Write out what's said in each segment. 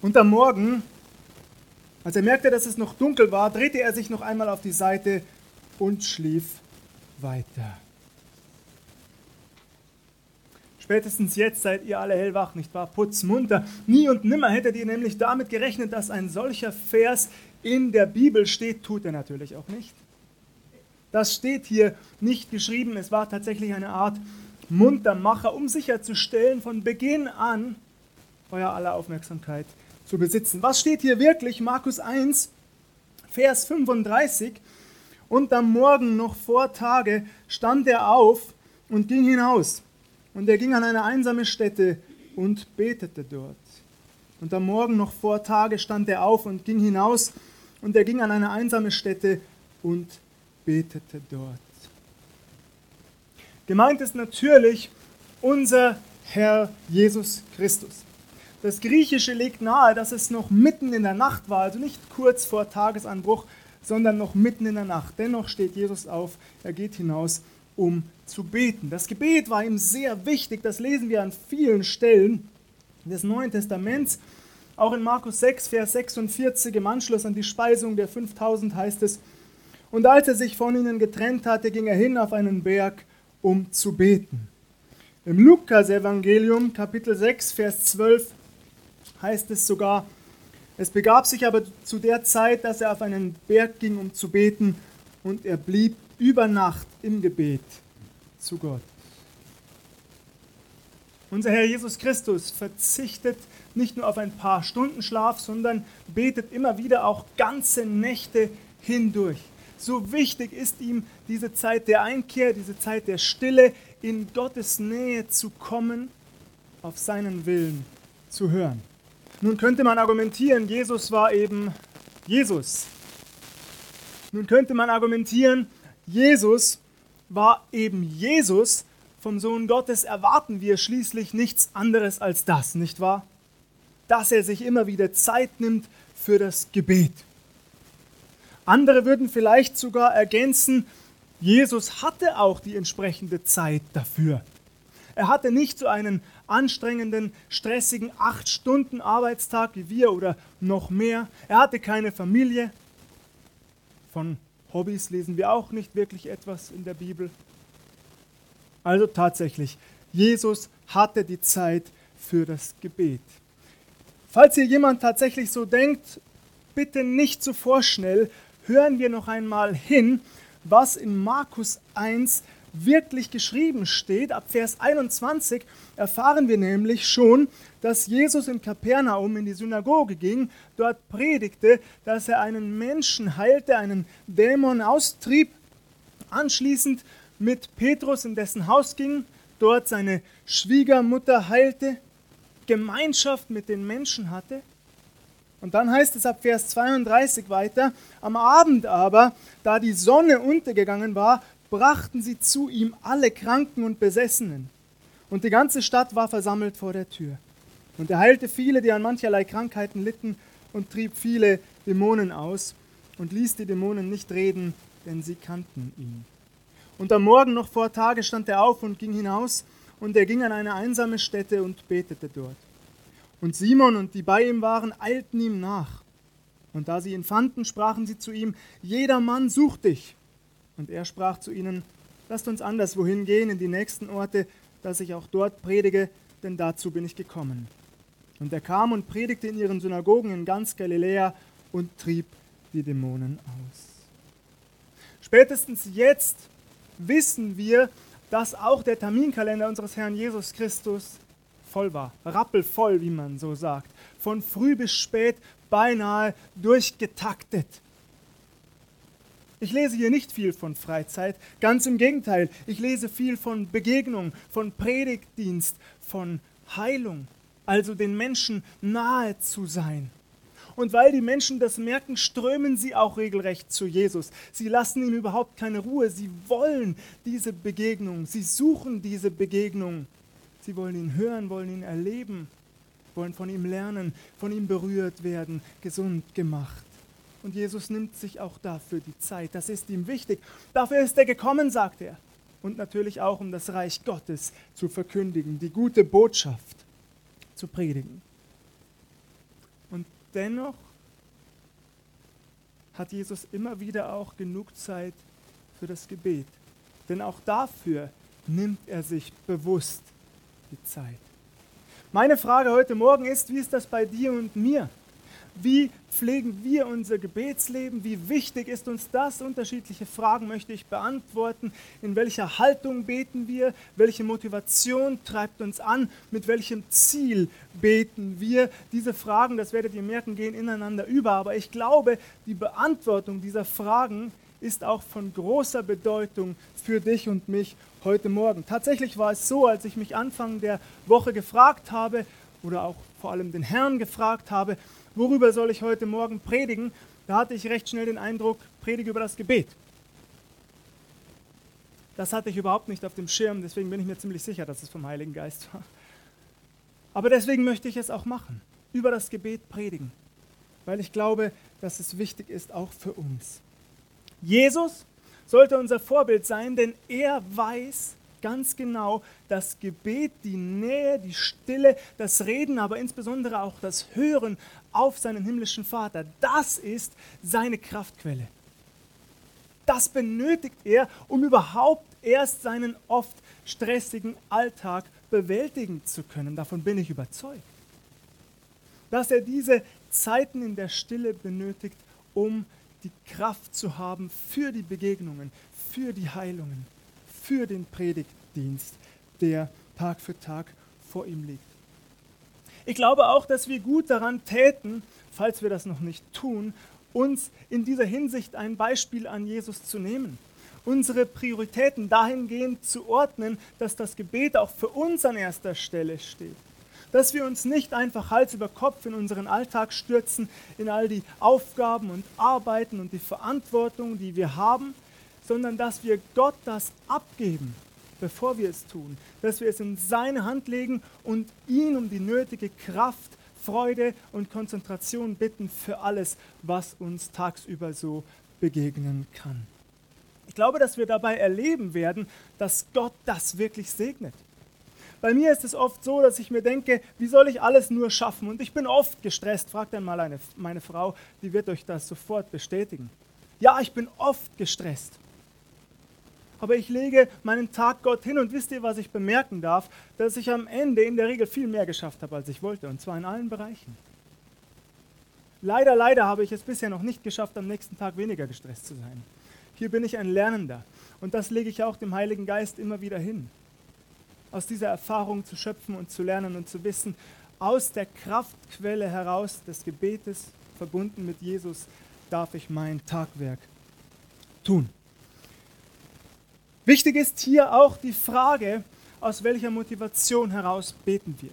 Und am Morgen, als er merkte, dass es noch dunkel war, drehte er sich noch einmal auf die Seite und schlief weiter. Spätestens jetzt seid ihr alle hellwach, nicht wahr? Putzmunter. Nie und nimmer hättet ihr nämlich damit gerechnet, dass ein solcher Vers in der Bibel steht. Tut er natürlich auch nicht. Das steht hier nicht geschrieben. Es war tatsächlich eine Art Muntermacher, um sicherzustellen, von Beginn an euer aller Aufmerksamkeit zu besitzen. Was steht hier wirklich? Markus 1, Vers 35. Und am Morgen noch vor Tage stand er auf und ging hinaus und er ging an eine einsame Stätte und betete dort. Und am Morgen noch vor Tage stand er auf und ging hinaus, und er ging an eine einsame Stätte und betete dort. Gemeint ist natürlich unser Herr Jesus Christus. Das Griechische legt nahe, dass es noch mitten in der Nacht war, also nicht kurz vor Tagesanbruch, sondern noch mitten in der Nacht. Dennoch steht Jesus auf, er geht hinaus um zu beten. Das Gebet war ihm sehr wichtig, das lesen wir an vielen Stellen des Neuen Testaments. Auch in Markus 6, Vers 46 im Anschluss an die Speisung der 5000 heißt es, und als er sich von ihnen getrennt hatte, ging er hin auf einen Berg, um zu beten. Im Lukas-Evangelium, Kapitel 6, Vers 12, heißt es sogar, es begab sich aber zu der Zeit, dass er auf einen Berg ging, um zu beten, und er blieb über Nacht im Gebet zu Gott. Unser Herr Jesus Christus verzichtet nicht nur auf ein paar Stunden Schlaf, sondern betet immer wieder auch ganze Nächte hindurch. So wichtig ist ihm diese Zeit der Einkehr, diese Zeit der Stille, in Gottes Nähe zu kommen, auf seinen Willen zu hören. Nun könnte man argumentieren, Jesus war eben Jesus. Nun könnte man argumentieren, Jesus war eben Jesus. Vom Sohn Gottes erwarten wir schließlich nichts anderes als das, nicht wahr? Dass er sich immer wieder Zeit nimmt für das Gebet. Andere würden vielleicht sogar ergänzen, Jesus hatte auch die entsprechende Zeit dafür. Er hatte nicht so einen anstrengenden, stressigen acht Stunden Arbeitstag wie wir oder noch mehr. Er hatte keine Familie. Von Hobbys lesen wir auch nicht wirklich etwas in der Bibel. Also tatsächlich, Jesus hatte die Zeit für das Gebet. Falls hier jemand tatsächlich so denkt, bitte nicht so vorschnell, hören wir noch einmal hin, was in Markus 1 wirklich geschrieben steht. Ab Vers 21 erfahren wir nämlich schon, dass Jesus in Kapernaum in die Synagoge ging, dort predigte, dass er einen Menschen heilte, einen Dämon austrieb, anschließend mit Petrus in dessen Haus ging, dort seine Schwiegermutter heilte, Gemeinschaft mit den Menschen hatte. Und dann heißt es ab Vers 32 weiter, am Abend aber, da die Sonne untergegangen war, brachten sie zu ihm alle Kranken und Besessenen. Und die ganze Stadt war versammelt vor der Tür. Und er heilte viele, die an mancherlei Krankheiten litten, und trieb viele Dämonen aus und ließ die Dämonen nicht reden, denn sie kannten ihn. Und am Morgen noch vor Tage stand er auf und ging hinaus, und er ging an eine einsame Stätte und betete dort. Und Simon und die bei ihm waren, eilten ihm nach. Und da sie ihn fanden, sprachen sie zu ihm, jeder Mann sucht dich. Und er sprach zu ihnen, lasst uns anderswohin gehen in die nächsten Orte, dass ich auch dort predige, denn dazu bin ich gekommen. Und er kam und predigte in ihren Synagogen in ganz Galiläa und trieb die Dämonen aus. Spätestens jetzt wissen wir, dass auch der Terminkalender unseres Herrn Jesus Christus voll war, rappelvoll, wie man so sagt, von früh bis spät beinahe durchgetaktet. Ich lese hier nicht viel von Freizeit, ganz im Gegenteil, ich lese viel von Begegnung, von Predigtdienst, von Heilung, also den Menschen nahe zu sein. Und weil die Menschen das merken, strömen sie auch regelrecht zu Jesus. Sie lassen ihm überhaupt keine Ruhe. Sie wollen diese Begegnung. Sie suchen diese Begegnung. Sie wollen ihn hören, wollen ihn erleben, wollen von ihm lernen, von ihm berührt werden, gesund gemacht. Und Jesus nimmt sich auch dafür die Zeit. Das ist ihm wichtig. Dafür ist er gekommen, sagt er. Und natürlich auch, um das Reich Gottes zu verkündigen, die gute Botschaft zu predigen. Und dennoch hat Jesus immer wieder auch genug Zeit für das Gebet. Denn auch dafür nimmt er sich bewusst die Zeit. Meine Frage heute Morgen ist, wie ist das bei dir und mir? Wie pflegen wir unser Gebetsleben? Wie wichtig ist uns das? Unterschiedliche Fragen möchte ich beantworten. In welcher Haltung beten wir? Welche Motivation treibt uns an? Mit welchem Ziel beten wir? Diese Fragen, das werdet ihr merken, gehen ineinander über. Aber ich glaube, die Beantwortung dieser Fragen ist auch von großer Bedeutung für dich und mich heute Morgen. Tatsächlich war es so, als ich mich Anfang der Woche gefragt habe oder auch vor allem den Herrn gefragt habe, worüber soll ich heute Morgen predigen, da hatte ich recht schnell den Eindruck, predige über das Gebet. Das hatte ich überhaupt nicht auf dem Schirm, deswegen bin ich mir ziemlich sicher, dass es vom Heiligen Geist war. Aber deswegen möchte ich es auch machen, über das Gebet predigen, weil ich glaube, dass es wichtig ist, auch für uns. Jesus sollte unser Vorbild sein, denn er weiß, ganz genau das Gebet, die Nähe, die Stille, das Reden, aber insbesondere auch das Hören auf seinen himmlischen Vater. Das ist seine Kraftquelle. Das benötigt er, um überhaupt erst seinen oft stressigen Alltag bewältigen zu können. Davon bin ich überzeugt. Dass er diese Zeiten in der Stille benötigt, um die Kraft zu haben für die Begegnungen, für die Heilungen für den Predigtdienst, der Tag für Tag vor ihm liegt. Ich glaube auch, dass wir gut daran täten, falls wir das noch nicht tun, uns in dieser Hinsicht ein Beispiel an Jesus zu nehmen. Unsere Prioritäten dahingehend zu ordnen, dass das Gebet auch für uns an erster Stelle steht. Dass wir uns nicht einfach Hals über Kopf in unseren Alltag stürzen, in all die Aufgaben und Arbeiten und die Verantwortung, die wir haben, sondern dass wir Gott das abgeben, bevor wir es tun, dass wir es in seine Hand legen und ihn um die nötige Kraft, Freude und Konzentration bitten für alles, was uns tagsüber so begegnen kann. Ich glaube, dass wir dabei erleben werden, dass Gott das wirklich segnet. Bei mir ist es oft so, dass ich mir denke, wie soll ich alles nur schaffen? Und ich bin oft gestresst. Fragt einmal eine, meine Frau, die wird euch das sofort bestätigen. Ja, ich bin oft gestresst aber ich lege meinen Tag Gott hin und wisst ihr, was ich bemerken darf? Dass ich am Ende in der Regel viel mehr geschafft habe, als ich wollte, und zwar in allen Bereichen. Leider, leider habe ich es bisher noch nicht geschafft, am nächsten Tag weniger gestresst zu sein. Hier bin ich ein Lernender und das lege ich auch dem Heiligen Geist immer wieder hin. Aus dieser Erfahrung zu schöpfen und zu lernen und zu wissen, aus der Kraftquelle heraus des Gebetes, verbunden mit Jesus, darf ich mein Tagwerk tun. Wichtig ist hier auch die Frage, aus welcher Motivation heraus beten wir.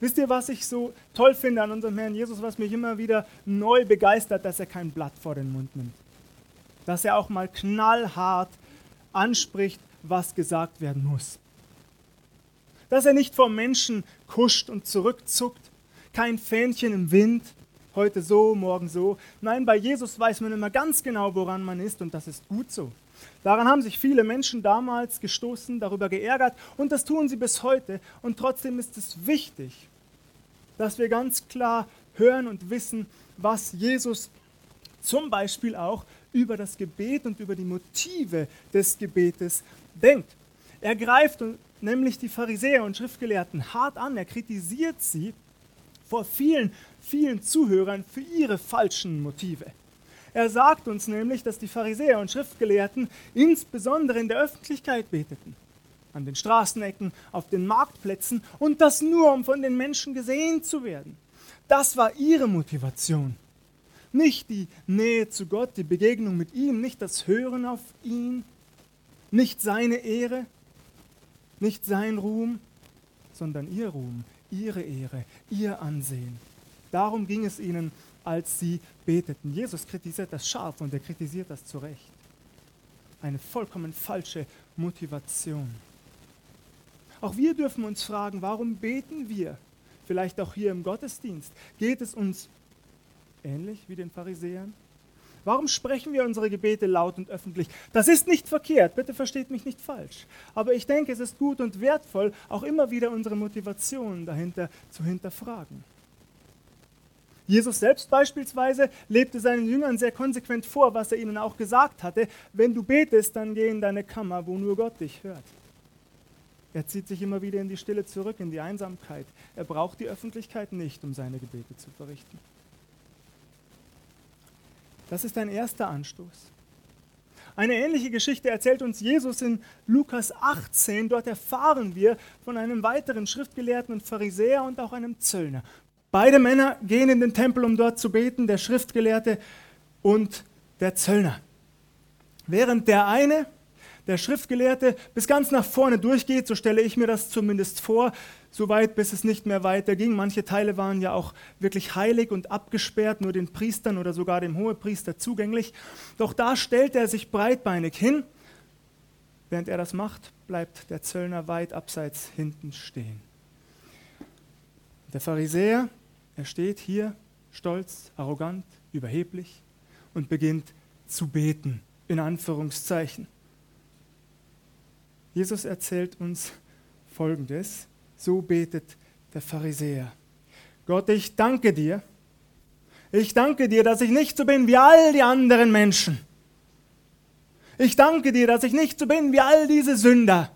Wisst ihr, was ich so toll finde an unserem Herrn Jesus, was mich immer wieder neu begeistert, dass er kein Blatt vor den Mund nimmt. Dass er auch mal knallhart anspricht, was gesagt werden muss. Dass er nicht vor Menschen kuscht und zurückzuckt, kein Fähnchen im Wind, heute so, morgen so. Nein, bei Jesus weiß man immer ganz genau, woran man ist und das ist gut so. Daran haben sich viele Menschen damals gestoßen, darüber geärgert und das tun sie bis heute. Und trotzdem ist es wichtig, dass wir ganz klar hören und wissen, was Jesus zum Beispiel auch über das Gebet und über die Motive des Gebetes denkt. Er greift nämlich die Pharisäer und Schriftgelehrten hart an, er kritisiert sie vor vielen, vielen Zuhörern für ihre falschen Motive. Er sagt uns nämlich, dass die Pharisäer und Schriftgelehrten insbesondere in der Öffentlichkeit beteten. An den Straßenecken, auf den Marktplätzen und das nur, um von den Menschen gesehen zu werden. Das war ihre Motivation. Nicht die Nähe zu Gott, die Begegnung mit ihm, nicht das Hören auf ihn, nicht seine Ehre, nicht sein Ruhm, sondern ihr Ruhm, ihre Ehre, ihr Ansehen. Darum ging es ihnen als sie beteten. Jesus kritisiert das scharf und er kritisiert das zu Recht. Eine vollkommen falsche Motivation. Auch wir dürfen uns fragen, warum beten wir? Vielleicht auch hier im Gottesdienst. Geht es uns ähnlich wie den Pharisäern? Warum sprechen wir unsere Gebete laut und öffentlich? Das ist nicht verkehrt, bitte versteht mich nicht falsch. Aber ich denke, es ist gut und wertvoll, auch immer wieder unsere Motivation dahinter zu hinterfragen. Jesus selbst beispielsweise lebte seinen Jüngern sehr konsequent vor, was er ihnen auch gesagt hatte. Wenn du betest, dann geh in deine Kammer, wo nur Gott dich hört. Er zieht sich immer wieder in die Stille zurück, in die Einsamkeit. Er braucht die Öffentlichkeit nicht, um seine Gebete zu verrichten. Das ist ein erster Anstoß. Eine ähnliche Geschichte erzählt uns Jesus in Lukas 18. Dort erfahren wir von einem weiteren Schriftgelehrten und Pharisäer und auch einem Zöllner. Beide Männer gehen in den Tempel, um dort zu beten, der Schriftgelehrte und der Zöllner. Während der eine der Schriftgelehrte bis ganz nach vorne durchgeht, so stelle ich mir das zumindest vor, so weit, bis es nicht mehr weiter ging. Manche Teile waren ja auch wirklich heilig und abgesperrt, nur den Priestern oder sogar dem Hohepriester zugänglich. Doch da stellt er sich breitbeinig hin. Während er das macht, bleibt der Zöllner weit abseits hinten stehen. Der Pharisäer, er steht hier stolz, arrogant, überheblich und beginnt zu beten, in Anführungszeichen. Jesus erzählt uns Folgendes. So betet der Pharisäer. Gott, ich danke dir. Ich danke dir, dass ich nicht so bin wie all die anderen Menschen. Ich danke dir, dass ich nicht so bin wie all diese Sünder,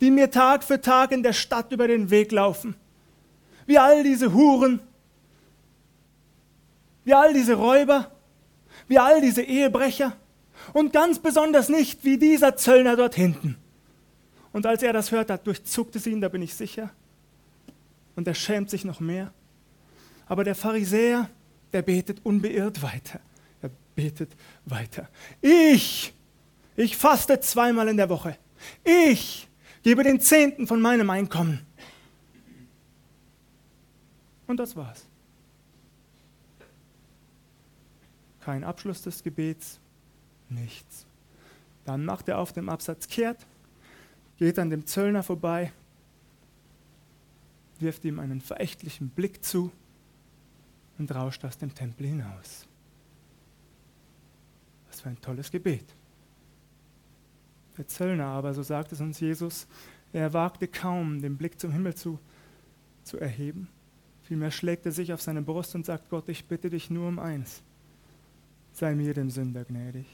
die mir Tag für Tag in der Stadt über den Weg laufen. Wie all diese Huren, wie all diese Räuber, wie all diese Ehebrecher und ganz besonders nicht wie dieser Zöllner dort hinten. Und als er das hört, da durchzuckt es ihn, da bin ich sicher. Und er schämt sich noch mehr. Aber der Pharisäer, der betet unbeirrt weiter. Er betet weiter. Ich, ich faste zweimal in der Woche. Ich gebe den Zehnten von meinem Einkommen. Und das war's. Kein Abschluss des Gebets, nichts. Dann macht er auf dem Absatz kehrt geht an dem Zöllner vorbei, wirft ihm einen verächtlichen Blick zu und rauscht aus dem Tempel hinaus. Was für ein tolles Gebet. Der Zöllner aber, so sagt es uns Jesus, er wagte kaum, den Blick zum Himmel zu, zu erheben. Vielmehr schlägt er sich auf seine Brust und sagt, Gott, ich bitte dich nur um eins, sei mir dem Sünder gnädig.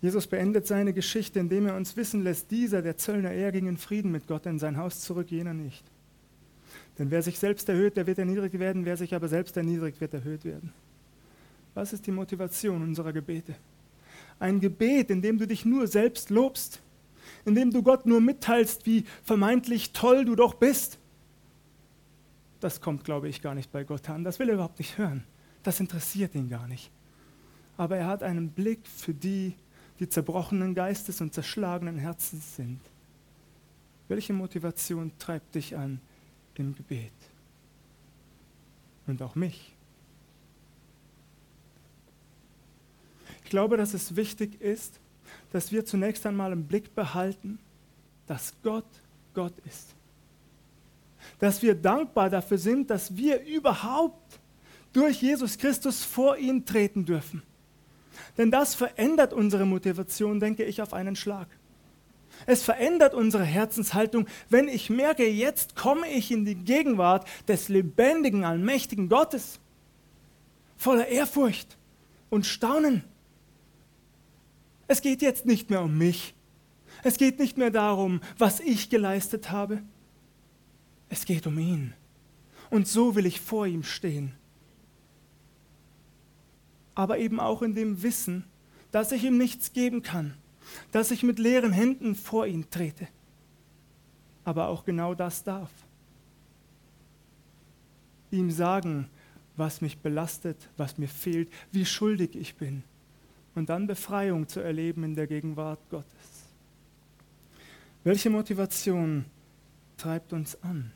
Jesus beendet seine Geschichte, indem er uns wissen lässt, dieser, der Zöllner, er ging in Frieden mit Gott in sein Haus zurück, jener nicht. Denn wer sich selbst erhöht, der wird erniedrigt werden, wer sich aber selbst erniedrigt, wird erhöht werden. Was ist die Motivation unserer Gebete? Ein Gebet, in dem du dich nur selbst lobst, in dem du Gott nur mitteilst, wie vermeintlich toll du doch bist. Das kommt, glaube ich, gar nicht bei Gott an. Das will er überhaupt nicht hören. Das interessiert ihn gar nicht. Aber er hat einen Blick für die, die zerbrochenen Geistes und zerschlagenen Herzens sind. Welche Motivation treibt dich an im Gebet? Und auch mich. Ich glaube, dass es wichtig ist, dass wir zunächst einmal im Blick behalten, dass Gott Gott ist. Dass wir dankbar dafür sind, dass wir überhaupt durch Jesus Christus vor ihn treten dürfen. Denn das verändert unsere Motivation, denke ich, auf einen Schlag. Es verändert unsere Herzenshaltung, wenn ich merke, jetzt komme ich in die Gegenwart des lebendigen, allmächtigen Gottes, voller Ehrfurcht und Staunen. Es geht jetzt nicht mehr um mich. Es geht nicht mehr darum, was ich geleistet habe. Es geht um ihn. Und so will ich vor ihm stehen aber eben auch in dem Wissen, dass ich ihm nichts geben kann, dass ich mit leeren Händen vor ihn trete. Aber auch genau das darf. Ihm sagen, was mich belastet, was mir fehlt, wie schuldig ich bin. Und dann Befreiung zu erleben in der Gegenwart Gottes. Welche Motivation treibt uns an?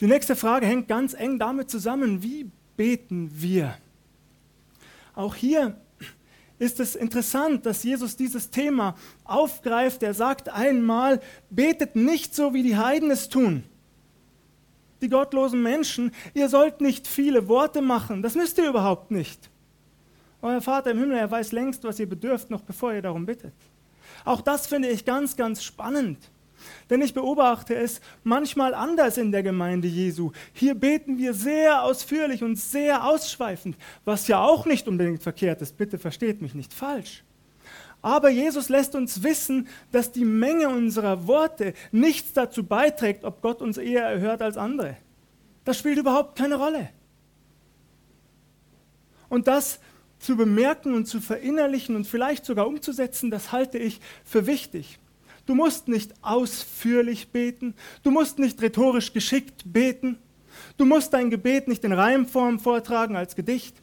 Die nächste Frage hängt ganz eng damit zusammen, wie beten wir. Auch hier ist es interessant, dass Jesus dieses Thema aufgreift. Er sagt einmal, betet nicht so, wie die Heiden es tun. Die gottlosen Menschen, ihr sollt nicht viele Worte machen, das müsst ihr überhaupt nicht. Euer Vater im Himmel, er weiß längst, was ihr bedürft, noch bevor ihr darum bittet. Auch das finde ich ganz, ganz spannend. Denn ich beobachte es manchmal anders in der Gemeinde Jesu. Hier beten wir sehr ausführlich und sehr ausschweifend, was ja auch nicht unbedingt verkehrt ist. Bitte versteht mich nicht falsch. Aber Jesus lässt uns wissen, dass die Menge unserer Worte nichts dazu beiträgt, ob Gott uns eher erhört als andere. Das spielt überhaupt keine Rolle. Und das zu bemerken und zu verinnerlichen und vielleicht sogar umzusetzen, das halte ich für wichtig. Du musst nicht ausführlich beten, du musst nicht rhetorisch geschickt beten, du musst dein Gebet nicht in Reimform vortragen als Gedicht.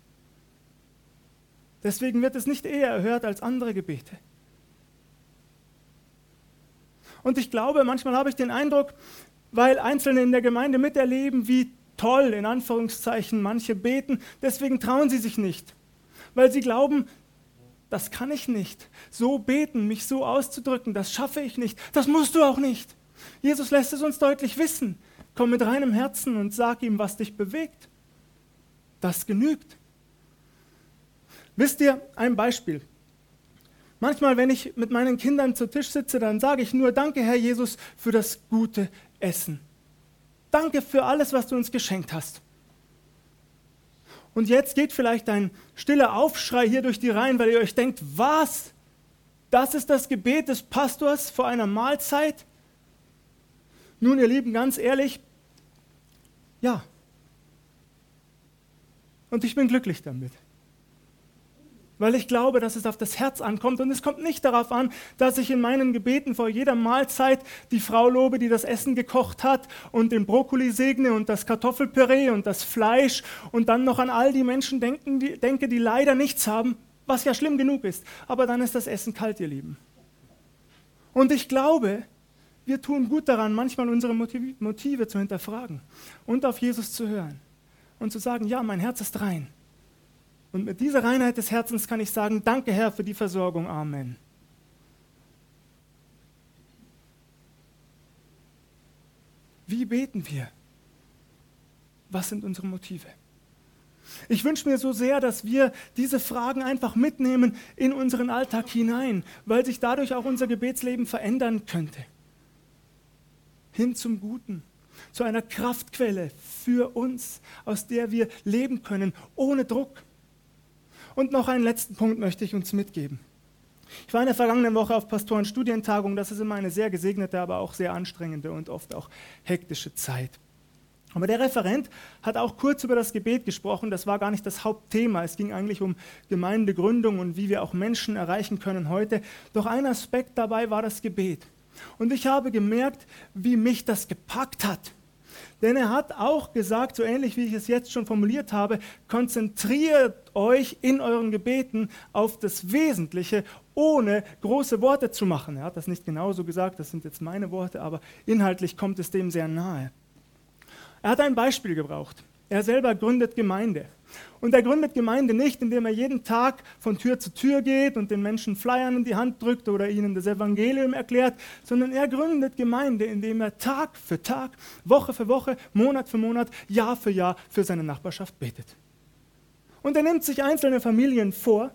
Deswegen wird es nicht eher erhört als andere Gebete. Und ich glaube, manchmal habe ich den Eindruck, weil Einzelne in der Gemeinde miterleben, wie toll in Anführungszeichen manche beten, deswegen trauen sie sich nicht, weil sie glauben, das kann ich nicht. So beten, mich so auszudrücken, das schaffe ich nicht. Das musst du auch nicht. Jesus lässt es uns deutlich wissen. Komm mit reinem Herzen und sag ihm, was dich bewegt. Das genügt. Wisst ihr, ein Beispiel. Manchmal, wenn ich mit meinen Kindern zu Tisch sitze, dann sage ich nur, danke Herr Jesus für das gute Essen. Danke für alles, was du uns geschenkt hast. Und jetzt geht vielleicht ein stiller Aufschrei hier durch die Reihen, weil ihr euch denkt, was? Das ist das Gebet des Pastors vor einer Mahlzeit? Nun, ihr Lieben, ganz ehrlich, ja. Und ich bin glücklich damit weil ich glaube, dass es auf das Herz ankommt. Und es kommt nicht darauf an, dass ich in meinen Gebeten vor jeder Mahlzeit die Frau lobe, die das Essen gekocht hat und den Brokkoli segne und das Kartoffelpüree und das Fleisch und dann noch an all die Menschen denken, die, denke, die leider nichts haben, was ja schlimm genug ist. Aber dann ist das Essen kalt, ihr Lieben. Und ich glaube, wir tun gut daran, manchmal unsere Motive zu hinterfragen und auf Jesus zu hören und zu sagen, ja, mein Herz ist rein. Und mit dieser Reinheit des Herzens kann ich sagen, danke Herr für die Versorgung. Amen. Wie beten wir? Was sind unsere Motive? Ich wünsche mir so sehr, dass wir diese Fragen einfach mitnehmen in unseren Alltag hinein, weil sich dadurch auch unser Gebetsleben verändern könnte. Hin zum Guten, zu einer Kraftquelle für uns, aus der wir leben können, ohne Druck. Und noch einen letzten Punkt möchte ich uns mitgeben. Ich war in der vergangenen Woche auf Pastorenstudientagung. Das ist immer eine sehr gesegnete, aber auch sehr anstrengende und oft auch hektische Zeit. Aber der Referent hat auch kurz über das Gebet gesprochen. Das war gar nicht das Hauptthema. Es ging eigentlich um Gemeindegründung und wie wir auch Menschen erreichen können heute. Doch ein Aspekt dabei war das Gebet. Und ich habe gemerkt, wie mich das gepackt hat. Denn er hat auch gesagt, so ähnlich wie ich es jetzt schon formuliert habe, konzentriert euch in euren Gebeten auf das Wesentliche, ohne große Worte zu machen. Er hat das nicht genauso gesagt, das sind jetzt meine Worte, aber inhaltlich kommt es dem sehr nahe. Er hat ein Beispiel gebraucht. Er selber gründet Gemeinde. Und er gründet Gemeinde nicht, indem er jeden Tag von Tür zu Tür geht und den Menschen Flyern in die Hand drückt oder ihnen das Evangelium erklärt, sondern er gründet Gemeinde, indem er Tag für Tag, Woche für Woche, Monat für Monat, Jahr für Jahr für seine Nachbarschaft betet. Und er nimmt sich einzelne Familien vor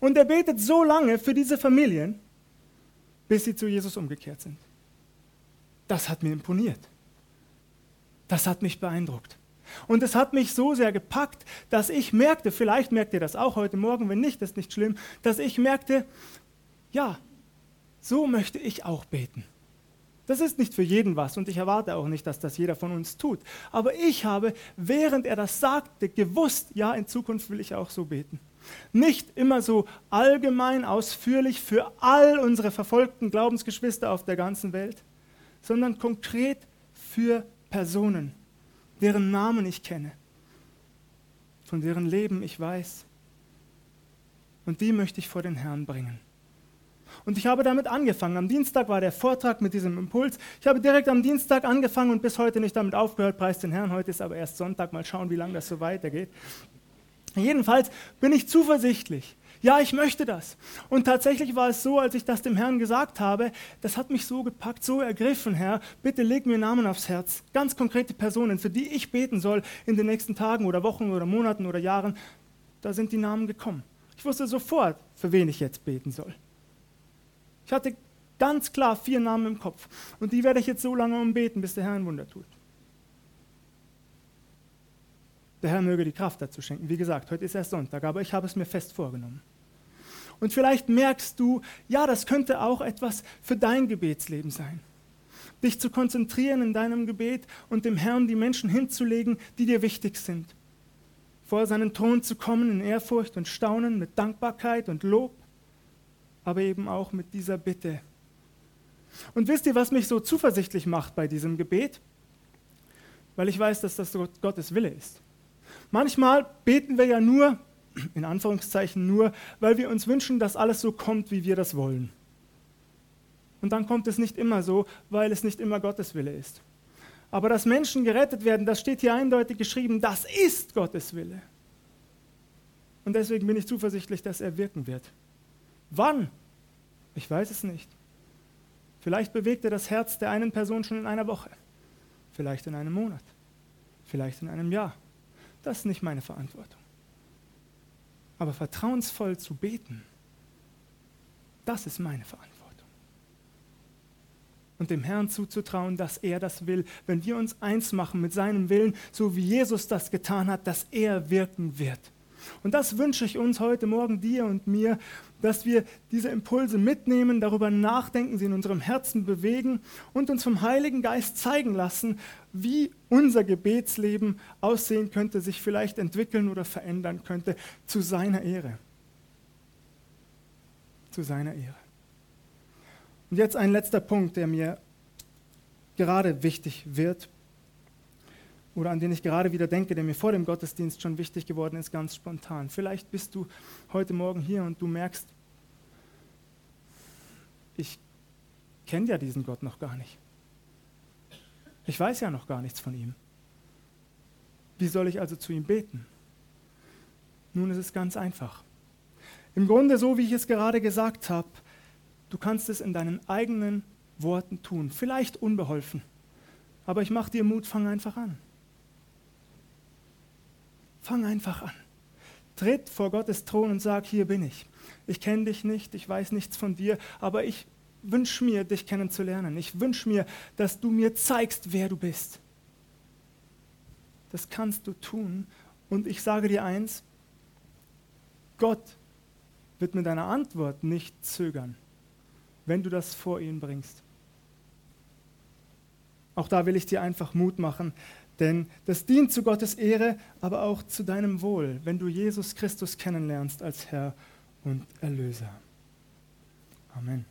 und er betet so lange für diese Familien, bis sie zu Jesus umgekehrt sind. Das hat mir imponiert. Das hat mich beeindruckt. Und es hat mich so sehr gepackt, dass ich merkte, vielleicht merkt ihr das auch heute Morgen, wenn nicht, ist nicht schlimm, dass ich merkte, ja, so möchte ich auch beten. Das ist nicht für jeden was und ich erwarte auch nicht, dass das jeder von uns tut. Aber ich habe, während er das sagte, gewusst, ja, in Zukunft will ich auch so beten. Nicht immer so allgemein, ausführlich für all unsere verfolgten Glaubensgeschwister auf der ganzen Welt, sondern konkret für Personen deren Namen ich kenne, von deren Leben ich weiß. Und die möchte ich vor den Herrn bringen. Und ich habe damit angefangen. Am Dienstag war der Vortrag mit diesem Impuls. Ich habe direkt am Dienstag angefangen und bis heute nicht damit aufgehört. Preis den Herrn. Heute ist aber erst Sonntag. Mal schauen, wie lange das so weitergeht. Jedenfalls bin ich zuversichtlich, ja, ich möchte das. Und tatsächlich war es so, als ich das dem Herrn gesagt habe, das hat mich so gepackt, so ergriffen, Herr, bitte leg mir Namen aufs Herz, ganz konkrete Personen, für die ich beten soll in den nächsten Tagen oder Wochen oder Monaten oder Jahren. Da sind die Namen gekommen. Ich wusste sofort, für wen ich jetzt beten soll. Ich hatte ganz klar vier Namen im Kopf. Und die werde ich jetzt so lange umbeten, bis der Herr ein Wunder tut. Der Herr möge die Kraft dazu schenken. Wie gesagt, heute ist erst Sonntag, aber ich habe es mir fest vorgenommen. Und vielleicht merkst du, ja, das könnte auch etwas für dein Gebetsleben sein. Dich zu konzentrieren in deinem Gebet und dem Herrn die Menschen hinzulegen, die dir wichtig sind. Vor seinen Thron zu kommen in Ehrfurcht und Staunen, mit Dankbarkeit und Lob, aber eben auch mit dieser Bitte. Und wisst ihr, was mich so zuversichtlich macht bei diesem Gebet? Weil ich weiß, dass das Gottes Wille ist. Manchmal beten wir ja nur, in Anführungszeichen nur, weil wir uns wünschen, dass alles so kommt, wie wir das wollen. Und dann kommt es nicht immer so, weil es nicht immer Gottes Wille ist. Aber dass Menschen gerettet werden, das steht hier eindeutig geschrieben, das ist Gottes Wille. Und deswegen bin ich zuversichtlich, dass er wirken wird. Wann? Ich weiß es nicht. Vielleicht bewegt er das Herz der einen Person schon in einer Woche, vielleicht in einem Monat, vielleicht in einem Jahr. Das ist nicht meine Verantwortung. Aber vertrauensvoll zu beten, das ist meine Verantwortung. Und dem Herrn zuzutrauen, dass er das will, wenn wir uns eins machen mit seinem Willen, so wie Jesus das getan hat, dass er wirken wird. Und das wünsche ich uns heute Morgen, dir und mir, dass wir diese Impulse mitnehmen, darüber nachdenken, sie in unserem Herzen bewegen und uns vom Heiligen Geist zeigen lassen, wie unser Gebetsleben aussehen könnte, sich vielleicht entwickeln oder verändern könnte, zu seiner Ehre. Zu seiner Ehre. Und jetzt ein letzter Punkt, der mir gerade wichtig wird oder an den ich gerade wieder denke, der mir vor dem Gottesdienst schon wichtig geworden ist, ganz spontan. Vielleicht bist du heute Morgen hier und du merkst, ich kenne ja diesen Gott noch gar nicht. Ich weiß ja noch gar nichts von ihm. Wie soll ich also zu ihm beten? Nun ist es ganz einfach. Im Grunde so, wie ich es gerade gesagt habe, du kannst es in deinen eigenen Worten tun. Vielleicht unbeholfen, aber ich mache dir Mut, fang einfach an. Fang einfach an. Tritt vor Gottes Thron und sag, hier bin ich. Ich kenne dich nicht, ich weiß nichts von dir, aber ich wünsche mir, dich kennenzulernen. Ich wünsche mir, dass du mir zeigst, wer du bist. Das kannst du tun. Und ich sage dir eins, Gott wird mit deiner Antwort nicht zögern, wenn du das vor ihn bringst. Auch da will ich dir einfach Mut machen, denn das dient zu Gottes Ehre, aber auch zu deinem Wohl, wenn du Jesus Christus kennenlernst als Herr und Erlöser. Amen.